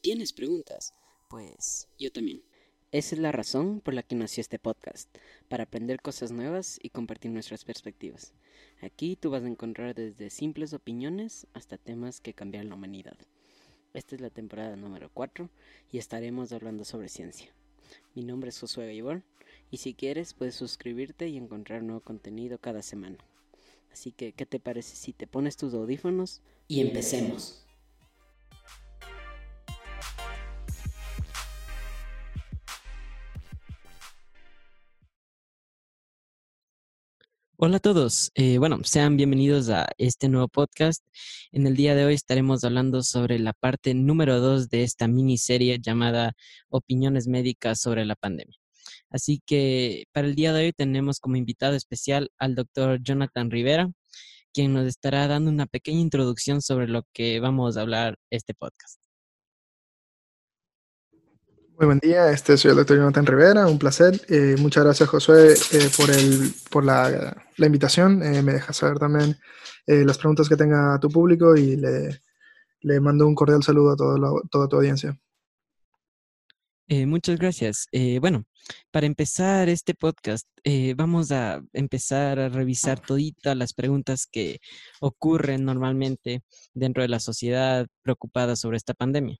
¿Tienes preguntas? Pues yo también. Esa es la razón por la que nació este podcast, para aprender cosas nuevas y compartir nuestras perspectivas. Aquí tú vas a encontrar desde simples opiniones hasta temas que cambian la humanidad. Esta es la temporada número 4 y estaremos hablando sobre ciencia. Mi nombre es Josué Gaibor y si quieres puedes suscribirte y encontrar nuevo contenido cada semana. Así que, ¿qué te parece si te pones tus audífonos y empecemos? Hola a todos. Eh, bueno, sean bienvenidos a este nuevo podcast. En el día de hoy estaremos hablando sobre la parte número dos de esta miniserie llamada Opiniones médicas sobre la pandemia. Así que para el día de hoy tenemos como invitado especial al doctor Jonathan Rivera, quien nos estará dando una pequeña introducción sobre lo que vamos a hablar este podcast. Muy buen día, este soy el doctor Jonathan Rivera, un placer. Eh, muchas gracias Josué eh, por, el, por la, la invitación. Eh, me deja saber también las preguntas que tenga tu público y le, le mando un cordial saludo a todo toda tu audiencia. muchas gracias. bueno, para empezar este podcast, vamos a empezar a revisar toditas las preguntas que ocurren normalmente dentro de la sociedad preocupada sobre esta pandemia.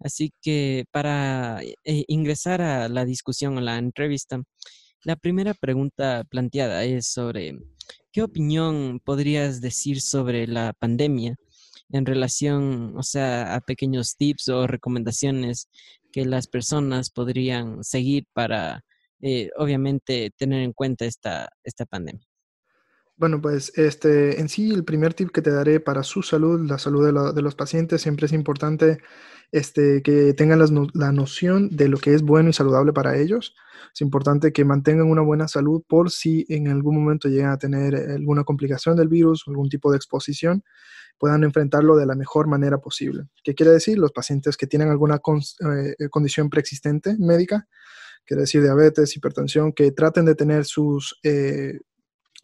Así que para eh, ingresar a la discusión, a la entrevista, la primera pregunta planteada es sobre qué opinión podrías decir sobre la pandemia en relación, o sea, a pequeños tips o recomendaciones que las personas podrían seguir para, eh, obviamente, tener en cuenta esta, esta pandemia. Bueno, pues este, en sí el primer tip que te daré para su salud, la salud de, los pacientes, siempre es importante este, que tengan la noción de lo que es bueno y saludable para ellos. Es importante que mantengan una buena salud por si en algún momento llegan a tener alguna complicación del virus, algún tipo de exposición, puedan enfrentarlo de la mejor manera posible. ¿Qué quiere decir? Los pacientes que tienen alguna eh, condición preexistente médica, quiere decir diabetes, hipertensión, que traten de tener sus... Eh,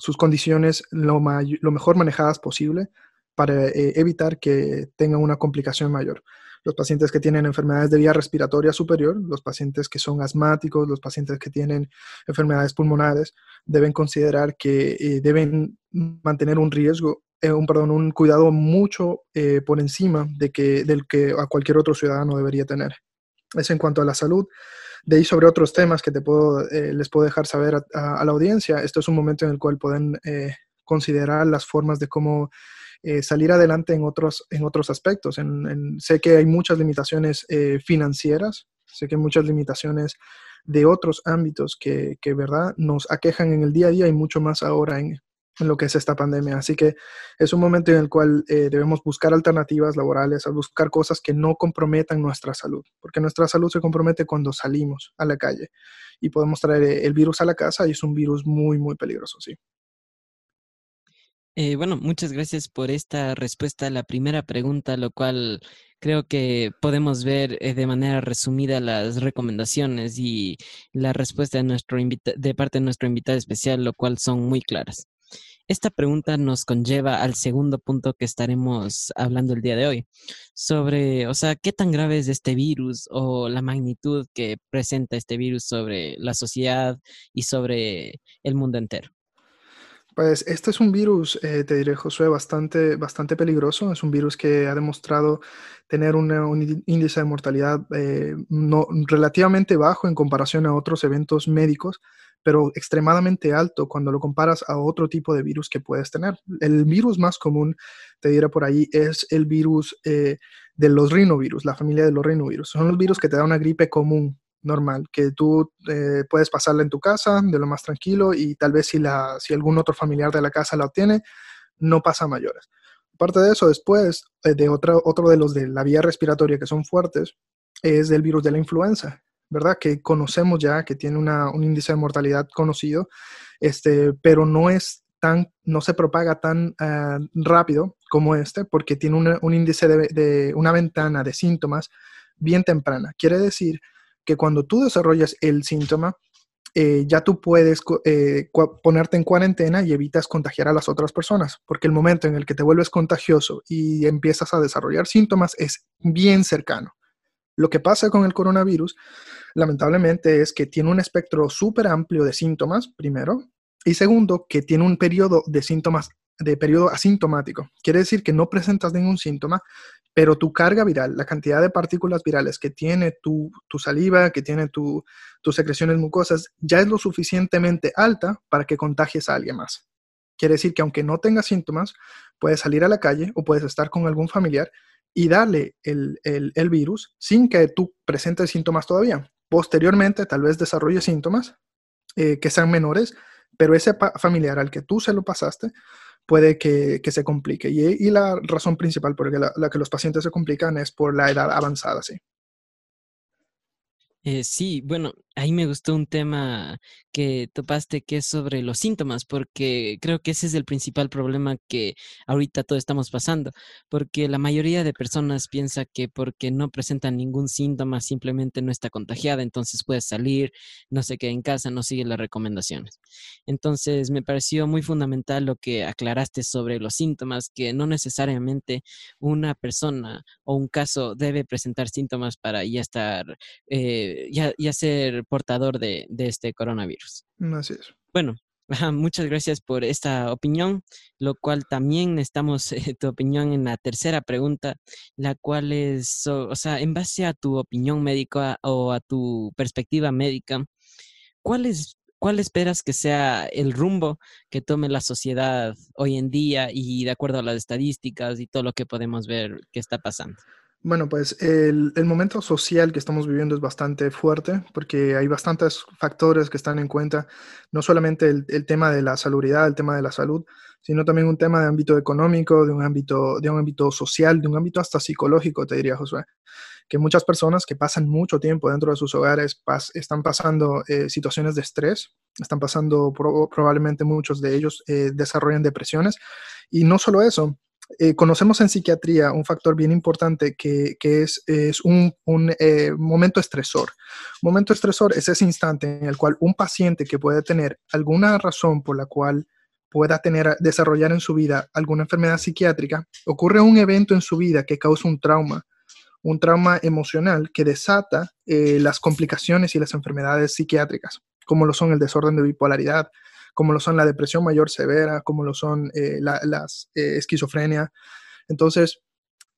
sus condiciones lo, mejor manejadas posible para eh, evitar que tengan una complicación mayor. Los pacientes que tienen enfermedades de vía respiratoria superior, los pacientes que son asmáticos, los pacientes que tienen enfermedades pulmonares, deben considerar que eh, deben mantener un riesgo, eh, un, perdón, un cuidado mucho por encima de que, del que a cualquier otro ciudadano debería tener. Eso en cuanto a la salud. De ahí sobre otros temas que te puedo, eh, les puedo dejar saber a, la audiencia, esto es un momento en el cual pueden eh, considerar las formas de cómo eh, salir adelante en otros, en otros aspectos. sé que hay muchas limitaciones financieras, sé que hay muchas limitaciones de otros ámbitos que, que, ¿verdad?, nos aquejan en el día a día y mucho más ahora en, en lo que es esta pandemia. Así que es un momento en el cual eh, debemos buscar alternativas laborales, buscar cosas que no comprometan nuestra salud, porque nuestra salud se compromete cuando salimos a la calle y podemos traer eh, el virus a la casa y es un virus muy, muy peligroso, sí. Eh, bueno, muchas gracias por esta respuesta a la primera pregunta, lo cual creo que podemos ver de manera resumida las recomendaciones y la respuesta de, nuestro de parte de nuestro invitado especial, lo cual son muy claras. Esta pregunta nos conlleva al segundo punto que estaremos hablando el día de hoy, sobre, o sea, qué tan grave es este virus o la magnitud que presenta este virus sobre la sociedad y sobre el mundo entero. Pues este es un virus, eh, te diré, Josué, bastante, bastante peligroso. Es un virus que ha demostrado tener un índice de mortalidad eh, no, relativamente bajo en comparación a otros eventos médicos, pero extremadamente alto cuando lo comparas a otro tipo de virus que puedes tener. El virus más común, te diré por ahí, es el virus eh, de los rinovirus, la familia de los rinovirus. Son los virus que te da una gripe común, normal, que tú eh, puedes pasarla en tu casa de lo más tranquilo y tal vez si, la, si algún otro familiar de la casa la obtiene, no pasa mayores. Aparte de eso, después eh, de otro, otro de los de la vía respiratoria que son fuertes, es el virus de la influenza. ¿Verdad? Que conocemos ya, que tiene un índice de mortalidad conocido, este, pero no es tan, no se propaga tan ah, rápido como este, porque tiene un índice de, una ventana de síntomas bien temprana. Quiere decir que cuando tú desarrollas el síntoma, eh, ya tú puedes eh, ponerte en cuarentena y evitas contagiar a las otras personas, porque el momento en el que te vuelves contagioso y empiezas a desarrollar síntomas es bien cercano Lo que pasa con el coronavirus, lamentablemente, es que tiene un espectro súper amplio de síntomas, primero, y segundo, que tiene un periodo de síntomas, de periodo asintomático. Quiere decir que no presentas ningún síntoma, pero tu carga viral, la cantidad de partículas virales que tiene tu, saliva, que tiene tus secreciones mucosas, ya es lo suficientemente alta para que contagies a alguien más. Quiere decir que aunque no tengas síntomas, puedes salir a la calle o puedes estar con algún familiar y darle el, virus sin que tú presentes síntomas todavía. Posteriormente, tal vez desarrolles síntomas eh, que sean menores, pero ese familiar al que tú se lo pasaste puede que, se complique. Y, la razón principal por la, la, que los pacientes se complican es por la edad avanzada, sí. Eh, sí, bueno, ahí me gustó un tema que topaste que es sobre los síntomas, porque creo que ese es el principal problema que ahorita todos estamos pasando, porque la mayoría de personas piensa que porque no presentan ningún síntoma simplemente no está contagiada, entonces puede salir, no se queda en casa, no sigue las recomendaciones. Entonces me pareció muy fundamental lo que aclaraste sobre los síntomas, que no necesariamente una persona o un caso debe presentar síntomas para ya estar, eh, ya, ya ser portador de, este coronavirus. Así es. Bueno, muchas gracias por esta opinión, lo cual también necesitamos eh, tu opinión en la tercera pregunta, la cual es, o, sea, en base a tu opinión médica o a tu perspectiva médica, ¿cuál es ¿Cuál esperas que sea el rumbo que tome la sociedad hoy en día y de acuerdo a las estadísticas y todo lo que podemos ver que está pasando? Bueno, pues el, momento social que estamos viviendo es bastante fuerte porque hay bastantes factores que están en cuenta, no solamente el, tema de la salubridad, el tema de la salud, sino también un tema de ámbito económico, de un ámbito, de un ámbito social, de un ámbito hasta psicológico, te diría Josué. Que muchas personas que pasan mucho tiempo dentro de sus hogares están pasando eh, situaciones de estrés, están pasando probablemente muchos de ellos eh, desarrollan depresiones. Y no solo eso, eh, conocemos en psiquiatría un factor bien importante que, es, un, eh, momento estresor. Momento estresor es ese instante en el cual un paciente que puede tener alguna razón por la cual pueda tener, desarrollar en su vida alguna enfermedad psiquiátrica, ocurre un evento en su vida que causa un trauma, un trauma emocional que desata eh, las complicaciones y las enfermedades psiquiátricas, como lo son el desorden de bipolaridad, como lo son la depresión mayor severa, como lo son eh, la las, eh, esquizofrenia. Entonces,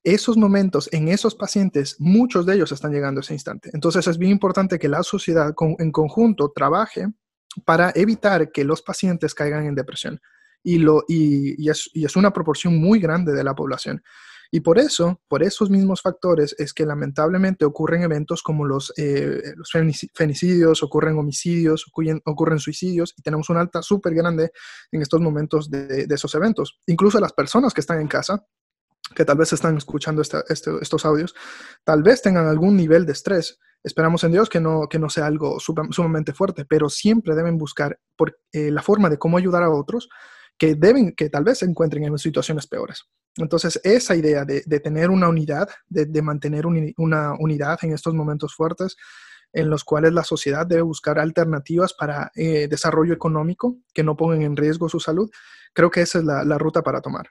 esos momentos en esos pacientes, muchos de ellos están llegando a ese instante. Entonces, es bien importante que la sociedad en conjunto trabaje para evitar que los pacientes caigan en depresión. Y, lo, y, es, y es una proporción muy grande de la población. Y por eso, por esos mismos factores, es que lamentablemente ocurren eventos como los, eh, los femicidios, ocurren homicidios, ocurren, suicidios y tenemos una alta súper grande en estos momentos de, esos eventos. Incluso las personas que están en casa, que tal vez están escuchando este, estos audios, tal vez tengan algún nivel de estrés. Esperamos en Dios que no, que no sea algo sumamente fuerte, pero siempre deben buscar por, eh, la forma de cómo ayudar a otros que deben, que tal vez se encuentren en situaciones peores. Entonces, esa idea de, tener una unidad, de, mantener una unidad en estos momentos fuertes, en los cuales la sociedad debe buscar alternativas para eh, desarrollo económico que no pongan en riesgo su salud, creo que esa es la ruta para tomar.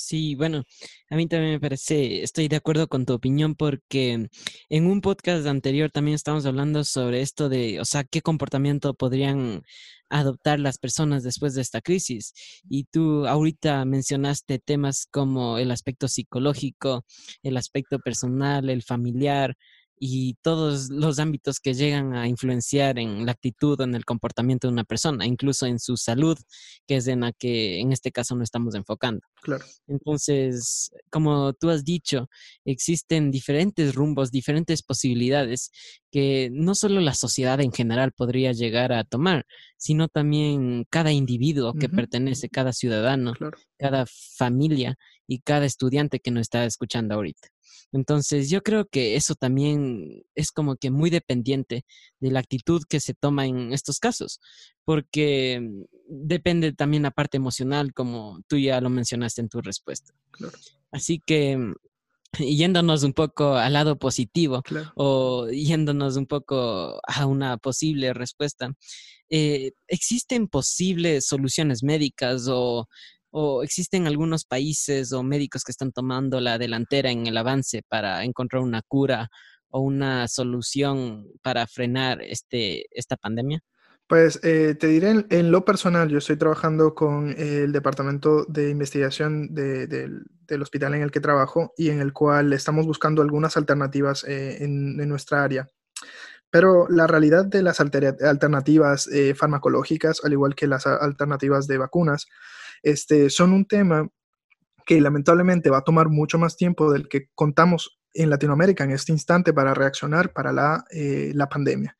Sí, bueno, a mí también me parece, estoy de acuerdo con tu opinión porque en un podcast anterior también estábamos hablando sobre esto de, o sea, qué comportamiento podrían adoptar las personas después de esta crisis. Y tú ahorita mencionaste temas como el aspecto psicológico, el aspecto personal, el familiar, y todos los ámbitos que llegan a influenciar en la actitud o en el comportamiento de una persona, incluso en su salud, que es en la que en este caso no estamos enfocando. Claro. Entonces, como tú has dicho, existen diferentes rumbos, diferentes posibilidades que no solo la sociedad en general podría llegar a tomar, sino también cada individuo que pertenece, cada ciudadano, cada familia y cada estudiante que nos está escuchando ahorita. Entonces, yo creo que eso también es como que muy dependiente de la actitud que se toma en estos casos, porque depende también la parte emocional, como tú ya lo mencionaste en tu respuesta. Así que yéndonos un poco al lado positivo o yéndonos un poco a una posible respuesta, eh, ¿existen posibles soluciones médicas o ¿O existen algunos países o médicos que están tomando la delantera en el avance para encontrar una cura o una solución para frenar este, esta pandemia? Pues eh, te diré en, lo personal, yo estoy trabajando con el departamento de investigación del hospital en el que trabajo y en el cual estamos buscando algunas alternativas eh, en, nuestra área. Pero la realidad de las alternativas eh, farmacológicas, al igual que las alternativas de vacunas, este, son un tema que lamentablemente va a tomar mucho más tiempo del que contamos en Latinoamérica en este instante para reaccionar para la, la pandemia.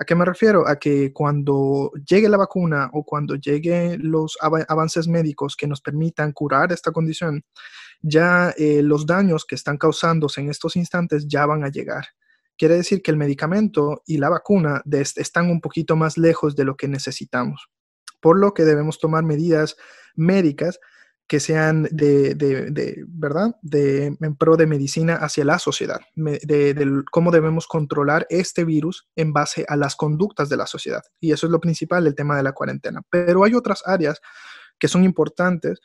¿A qué me refiero? A que cuando llegue la vacuna o cuando lleguen los avances médicos que nos permitan curar esta condición, ya eh, los daños que están causándose en estos instantes ya van a llegar. Quiere decir que el medicamento y la vacuna están un poquito más lejos de lo que necesitamos, por lo que debemos tomar medidas médicas que sean de, de, ¿verdad? De, en pro de medicina hacia la sociedad, de, cómo debemos controlar este virus en base a las conductas de la sociedad. Y eso es lo principal, el tema de la cuarentena. Pero hay otras áreas que son importantes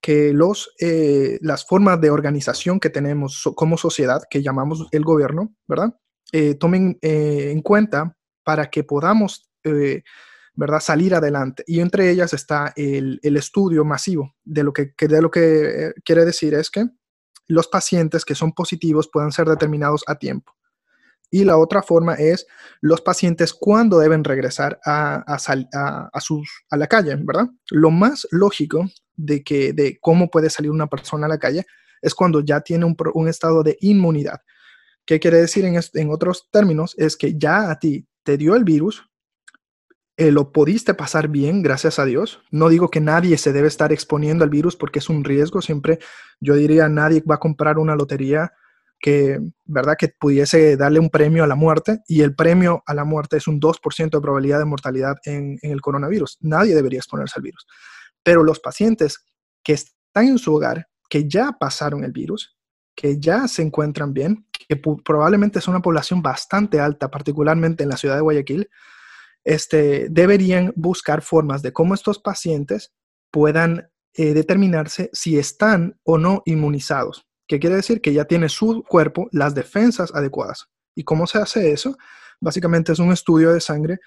que los, eh, las formas de organización que tenemos como sociedad, que llamamos el gobierno, ¿verdad? Eh, tomen eh, en cuenta para que podamos ¿verdad? Salir adelante. Y entre ellas está el, estudio masivo de lo que, de lo que eh, quiere decir es que los pacientes que son positivos puedan ser determinados a tiempo. Y la otra forma es los pacientes cuando deben regresar a, a, a, sus, a la calle, ¿verdad? Lo más lógico de, que, de cómo puede salir una persona a la calle es cuando ya tiene un, un estado de inmunidad. ¿Qué quiere decir en, en otros términos? Es que ya a ti te dio el virus, eh, lo pudiste pasar bien, gracias a Dios. No digo que nadie se debe estar exponiendo al virus porque es un riesgo. Siempre yo diría, nadie va a comprar una lotería que, ¿verdad? Que pudiese darle un premio a la muerte y el premio a la muerte es un 2% de probabilidad de mortalidad en, el coronavirus. Nadie debería exponerse al virus. Pero los pacientes que están en su hogar, que ya pasaron el virus, que ya se encuentran bien, que probablemente es una población bastante alta, particularmente en la ciudad de Guayaquil, este, deberían buscar formas de cómo estos pacientes puedan eh, determinarse si están o no inmunizados, que quiere decir que ya tiene su cuerpo las defensas adecuadas. ¿Y cómo se hace eso? Básicamente es un estudio de sangre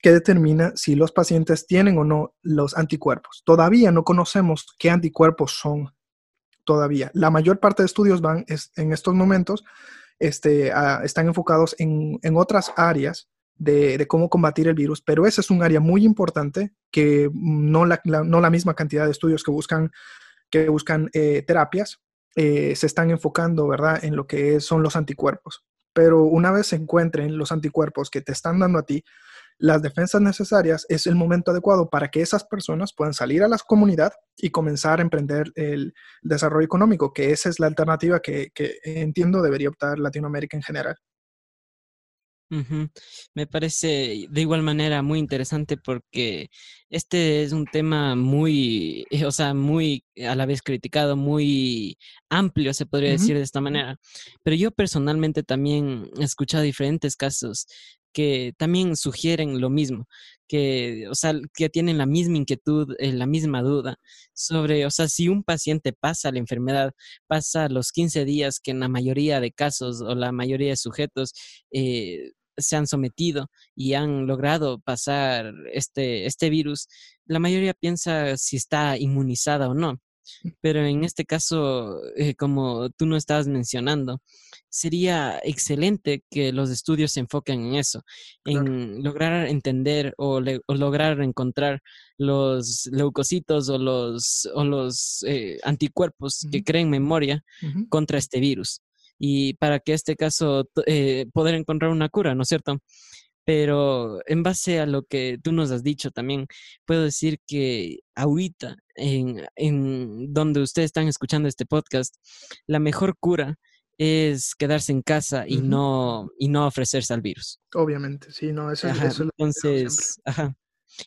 que determina si los pacientes tienen o no los anticuerpos. Todavía no conocemos qué anticuerpos son. Todavía. La mayor parte de estudios van en estos momentos, este, están enfocados en, en otras áreas de, cómo combatir el virus, pero ese es un área muy importante que no la, misma cantidad de estudios que buscan, que buscan eh, terapias eh, se están enfocando, ¿verdad?, en lo que son los anticuerpos. Pero una vez se encuentren los anticuerpos que te están dando a ti, las defensas necesarias, es el momento adecuado para que esas personas puedan salir a la comunidad y comenzar a emprender el desarrollo económico, que esa es la alternativa que entiendo debería optar Latinoamérica en general. Me parece de igual manera muy interesante porque este es un tema muy, o sea, muy a la vez criticado, muy amplio, se podría decir de esta manera. Pero yo personalmente también he escuchado diferentes casos que también sugieren lo mismo, que, o sea, que tienen la misma inquietud, eh, la misma duda sobre, o sea, si un paciente pasa la enfermedad, pasa los 15 días que en la mayoría de casos o la mayoría de sujetos eh, se han sometido y han logrado pasar este, este virus, la mayoría piensa si está inmunizada o no. Pero en este caso, eh, como tú no estabas mencionando, sería excelente que los estudios se enfoquen en eso, en lograr entender o, lograr encontrar los leucocitos o los, o los eh, anticuerpos que creen memoria contra este virus y para que este caso eh, poder encontrar una cura, ¿no es cierto? Pero en base a lo que tú nos has dicho también, puedo decir que ahorita, en, en donde ustedes están escuchando este podcast, la mejor cura es quedarse en casa y no y no ofrecerse al virus. Obviamente, sí, no, eso, es eso entonces, ajá.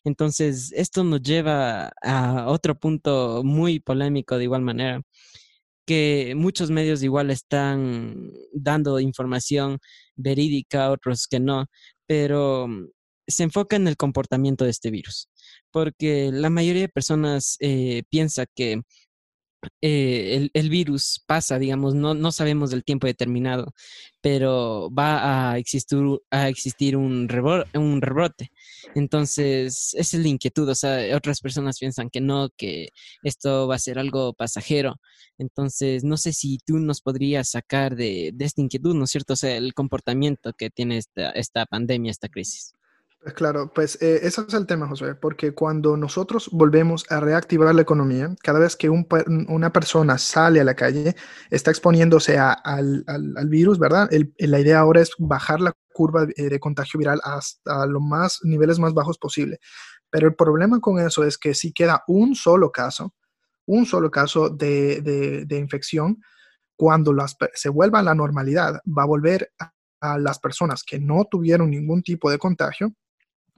Entonces, esto nos lleva a otro punto muy polémico de igual manera, que muchos medios igual están dando información verídica, otros que no, pero mm, se enfoca en el comportamiento de este virus, porque la mayoría de personas eh, piensa que eh, el, virus pasa, digamos, no, no sabemos del tiempo determinado, pero va a existir, a existir un, un rebrote. Entonces, esa es la inquietud. O sea, otras personas piensan que no, que esto va a ser algo pasajero. Entonces, no sé si tú nos podrías sacar de, de esta inquietud, ¿no es cierto? O sea, el comportamiento que tiene esta, esta pandemia, esta crisis. Claro, pues eh, ese es el tema, José, porque cuando nosotros volvemos a reactivar la economía, cada vez que una persona sale a la calle, está exponiéndose al, virus, ¿verdad? la idea ahora es bajar la curva de, de contagio viral hasta los más, niveles más bajos posible. Pero el problema con eso es que si queda un solo caso, un solo caso de, de infección, cuando se vuelva a la normalidad, va a volver a las personas que no tuvieron ningún tipo de contagio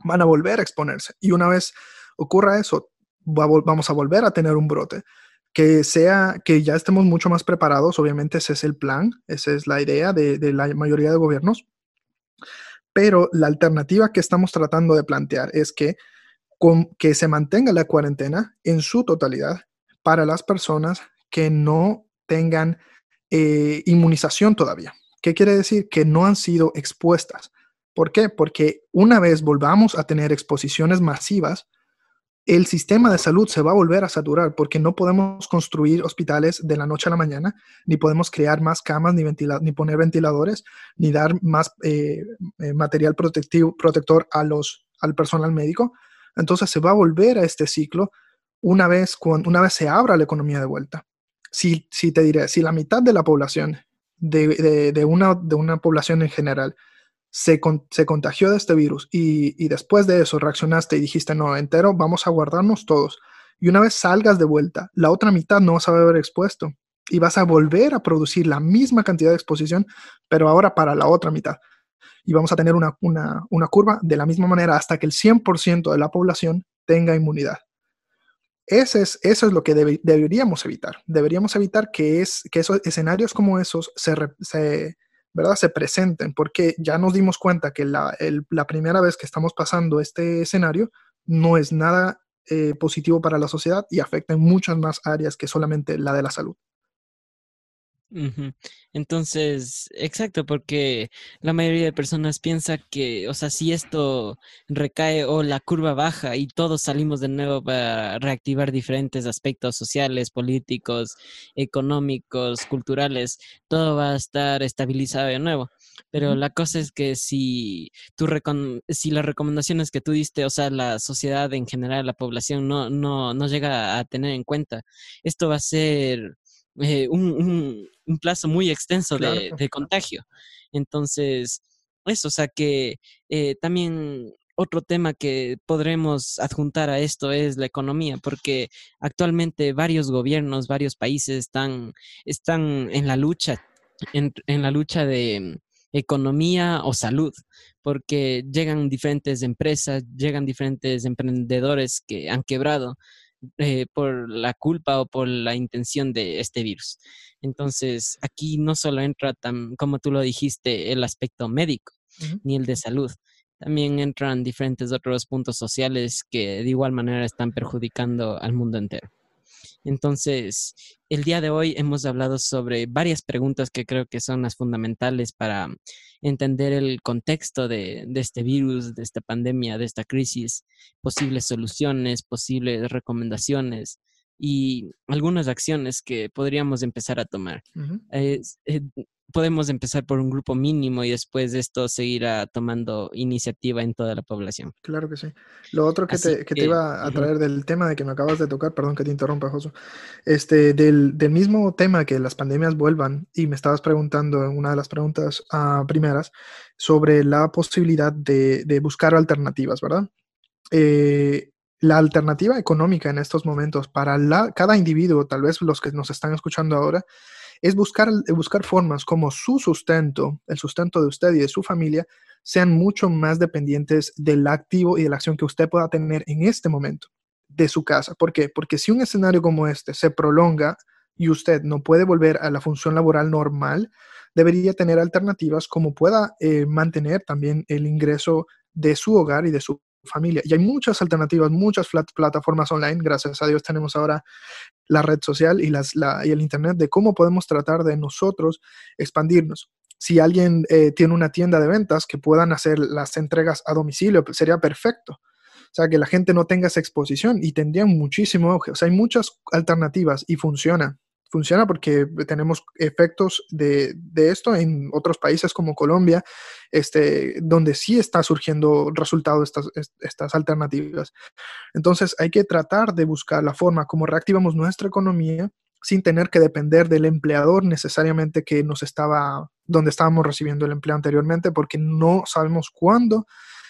van a volver a exponerse. Y una vez ocurra eso, vamos a volver a tener un brote. Que sea, que ya estemos mucho más preparados, obviamente ese es el plan, esa es la idea de, la mayoría de gobiernos. Pero la alternativa que estamos tratando de plantear es que, con, que se mantenga la cuarentena en su totalidad para las personas que no tengan eh, inmunización todavía. ¿Qué quiere decir? Que no han sido expuestas. ¿Por qué? Porque una vez volvamos a tener exposiciones masivas, el sistema de salud se va a volver a saturar porque no podemos construir hospitales de la noche a la mañana, ni podemos crear más camas, ni, poner ventiladores, ni dar más eh, eh, material protector a los, al personal médico. Entonces se va a volver a este ciclo una vez, una vez se abra la economía de vuelta. Si, te diré, si la mitad de la población, de, una, de una población en general, se, contagió de este virus y, después de eso reaccionaste y dijiste, no, entero, vamos a guardarnos todos. Y una vez salgas de vuelta, la otra mitad no vas a haber expuesto y vas a volver a producir la misma cantidad de exposición, pero ahora para la otra mitad. Y vamos a tener una, curva de la misma manera hasta que el 100% de la población tenga inmunidad. Ese es, eso es lo que deberíamos evitar. Deberíamos evitar que, es, que esos escenarios como esos se, se ¿verdad? Se presenten, porque ya nos dimos cuenta que la, primera vez que estamos pasando este escenario no es nada eh, positivo para la sociedad y afecta en muchas más áreas que solamente la de la salud. Entonces, exacto, porque la mayoría de personas piensa que, o sea, si esto recae o la curva baja y todos salimos de nuevo para reactivar diferentes aspectos sociales, políticos, económicos, culturales, todo va a estar estabilizado de nuevo. Pero la cosa es que si, tú si las recomendaciones que tú diste, o sea, la sociedad en general, la población, no, no, no llega a tener en cuenta, esto va a ser eh, un, plazo muy extenso de, contagio. Entonces, eso, o sea que eh, también otro tema que podremos adjuntar a esto es la economía, porque actualmente varios gobiernos, varios países están, están en la lucha, en, en la lucha de economía o salud, porque llegan diferentes empresas, llegan diferentes emprendedores que han quebrado eh, por la culpa o por la intención de este virus. Entonces, aquí no solo entra, tan, como tú lo dijiste, el aspecto médico, ni el de salud. También entran diferentes otros puntos sociales que de igual manera están perjudicando al mundo entero. Entonces, el día de hoy hemos hablado sobre varias preguntas que creo que son las fundamentales para entender el contexto de, este virus, de esta pandemia, de esta crisis, posibles soluciones, posibles recomendaciones y algunas acciones que podríamos empezar a tomar podemos empezar por un grupo mínimo y después de esto seguirá tomando iniciativa en toda la población. Claro que sí. Lo otro que, te, que te, iba a traer del tema de que me acabas de tocar, perdón que te interrumpa, Josu, este, del, del, mismo tema que las pandemias vuelvan, y me estabas preguntando en una de las preguntas uh, primeras sobre la posibilidad de, de buscar alternativas, ¿verdad? Eh, la alternativa económica en estos momentos para la, cada individuo, tal vez los que nos están escuchando ahora, es buscar, buscar formas como su sustento, el sustento de usted y de su familia, sean mucho más dependientes del activo y de la acción que usted pueda tener en este momento de su casa. ¿Por qué? Porque si un escenario como este se prolonga y usted no puede volver a la función laboral normal, debería tener alternativas como pueda eh, mantener también el ingreso de su hogar y de su familia. Y hay muchas alternativas, muchas plataformas online. Gracias a Dios tenemos ahora la red social y, las, y el Internet de cómo podemos tratar de nosotros expandirnos. Si alguien eh, tiene una tienda de ventas que puedan hacer las entregas a domicilio, pues, sería perfecto. O sea, que la gente no tenga esa exposición y tendrían muchísimo auge. O sea, hay muchas alternativas y funciona funciona porque tenemos efectos de, esto en otros países como Colombia, este, donde sí está surgiendo resultado estas, estas alternativas. Entonces hay que tratar de buscar la forma como reactivamos nuestra economía sin tener que depender del empleador necesariamente que nos estaba, donde estábamos recibiendo el empleo anteriormente, porque no sabemos cuándo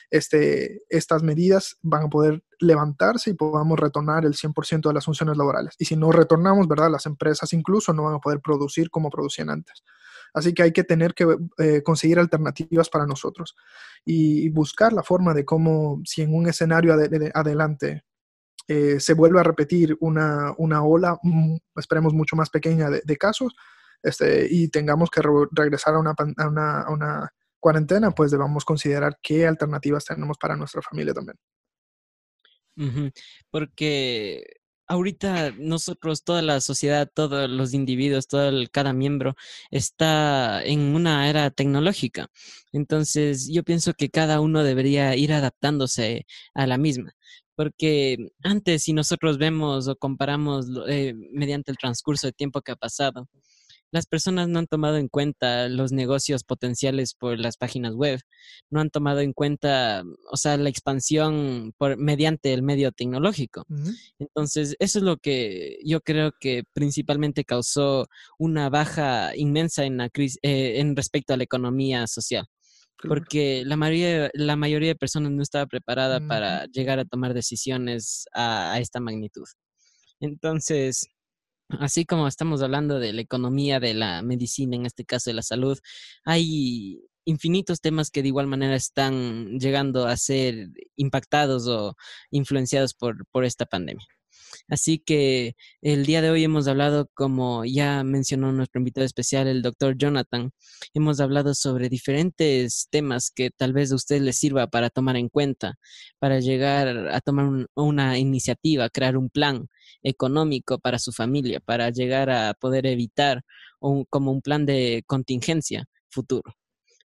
este, estas medidas van a poder levantarse y podamos retornar el 100% de las funciones laborales. Y si no retornamos, ¿verdad? Las empresas incluso no van a poder producir como producían antes. Así que hay que tener que eh, conseguir alternativas para nosotros y buscar la forma de cómo, si en un escenario adelante eh, se vuelve a repetir una, una ola, mm, esperemos mucho más pequeña de, casos, este, y tengamos que regresar a una, a una cuarentena, pues debamos considerar qué alternativas tenemos para nuestra familia también. Porque ahorita nosotros, toda la sociedad, todos los individuos, todo el, cada miembro está en una era tecnológica. Entonces, yo pienso que cada uno debería ir adaptándose a la misma. Porque antes, si nosotros vemos o comparamos eh, mediante el transcurso de tiempo que ha pasado, las personas no han tomado en cuenta los negocios potenciales por las páginas web, no han tomado en cuenta, o sea, la expansión por, mediante el medio tecnológico. Entonces, eso es lo que yo creo que principalmente causó una baja inmensa en, la crisis, eh, en respecto a la economía social. Porque la mayoría, la mayoría de personas no estaba preparada para llegar a tomar decisiones a esta magnitud. Entonces, Así como estamos hablando de la economía, de la medicina, en este caso de la salud, hay infinitos temas que de igual manera están llegando a ser impactados o influenciados por, por esta pandemia. Así que el día de hoy hemos hablado, como ya mencionó nuestro invitado especial, el doctor Jonathan, hemos hablado sobre diferentes temas que tal vez a usted le sirva para tomar en cuenta, para llegar a tomar una iniciativa, crear un plan económico para su familia, para llegar a poder evitar como un plan de contingencia futuro.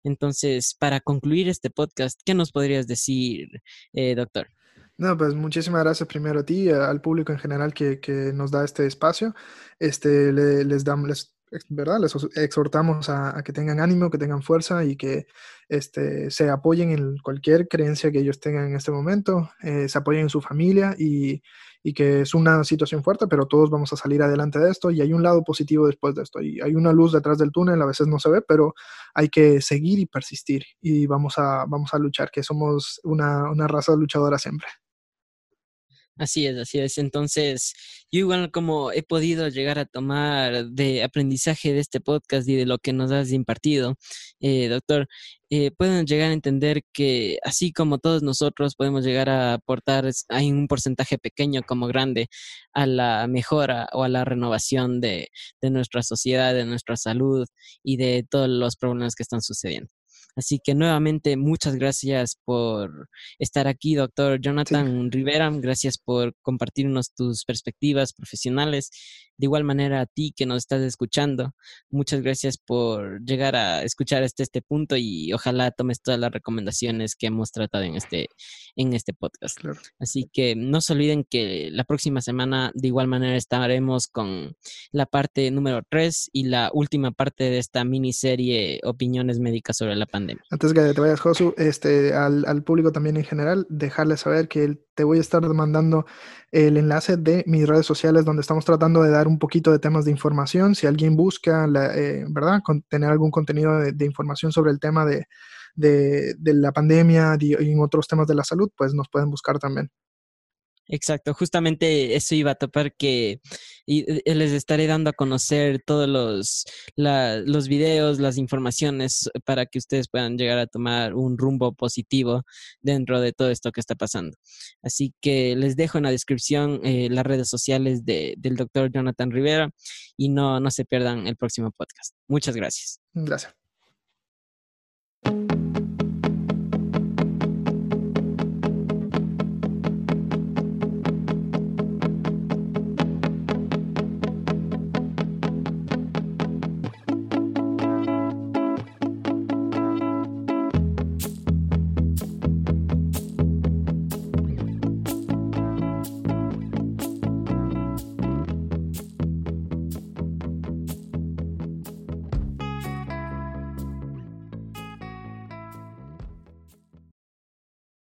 Entonces, para concluir este podcast, ¿qué nos podrías decir, eh, doctor? No, pues muchísimas gracias primero a ti, al público en general que, nos da este espacio. Este, les damos, ¿verdad? Les exhortamos a, que tengan ánimo, que tengan fuerza y que este, se apoyen en cualquier creencia que ellos tengan en este momento, eh, se apoyen en su familia y, y, que es una situación fuerte, pero todos vamos a salir adelante de esto y hay un lado positivo después de esto y hay una luz detrás del túnel, a veces no se ve, pero hay que seguir y persistir y vamos a, vamos a luchar, que somos una, una raza luchadora siempre. Así es, así es. Entonces, yo igual como he podido llegar a tomar de aprendizaje de este podcast y de lo que nos has impartido, eh, doctor, eh, pueden llegar a entender que así como todos nosotros podemos llegar a aportar, hay un porcentaje pequeño como grande a la mejora o a la renovación de, de nuestra sociedad, de nuestra salud y de todos los problemas que están sucediendo. Así que nuevamente muchas gracias por estar aquí, doctor Jonathan Rivera. Gracias por compartirnos tus perspectivas profesionales. De igual manera a ti que nos estás escuchando, muchas gracias por llegar a escuchar hasta este punto y ojalá tomes todas las recomendaciones que hemos tratado en este, en este podcast. Así que no se olviden que la próxima semana de igual manera estaremos con la parte número 3 y la última parte de esta miniserie Opiniones Médicas sobre la pandemia. Antes que te vayas, Josu, este, al, público también en general, dejarles saber que te voy a estar mandando el enlace de mis redes sociales donde estamos tratando de dar un poquito de temas de información. Si alguien busca, eh, ¿verdad?, tener algún contenido de, información sobre el tema de, de la pandemia y en otros temas de la salud, pues nos pueden buscar también. Exacto, justamente eso iba a topar que y eh, les estaré dando a conocer todos los, los videos, las informaciones para que ustedes puedan llegar a tomar un rumbo positivo dentro de todo esto que está pasando. Así que les dejo en la descripción eh, las redes sociales de, del doctor Jonathan Rivera y no, no se pierdan el próximo podcast. Muchas gracias. Gracias.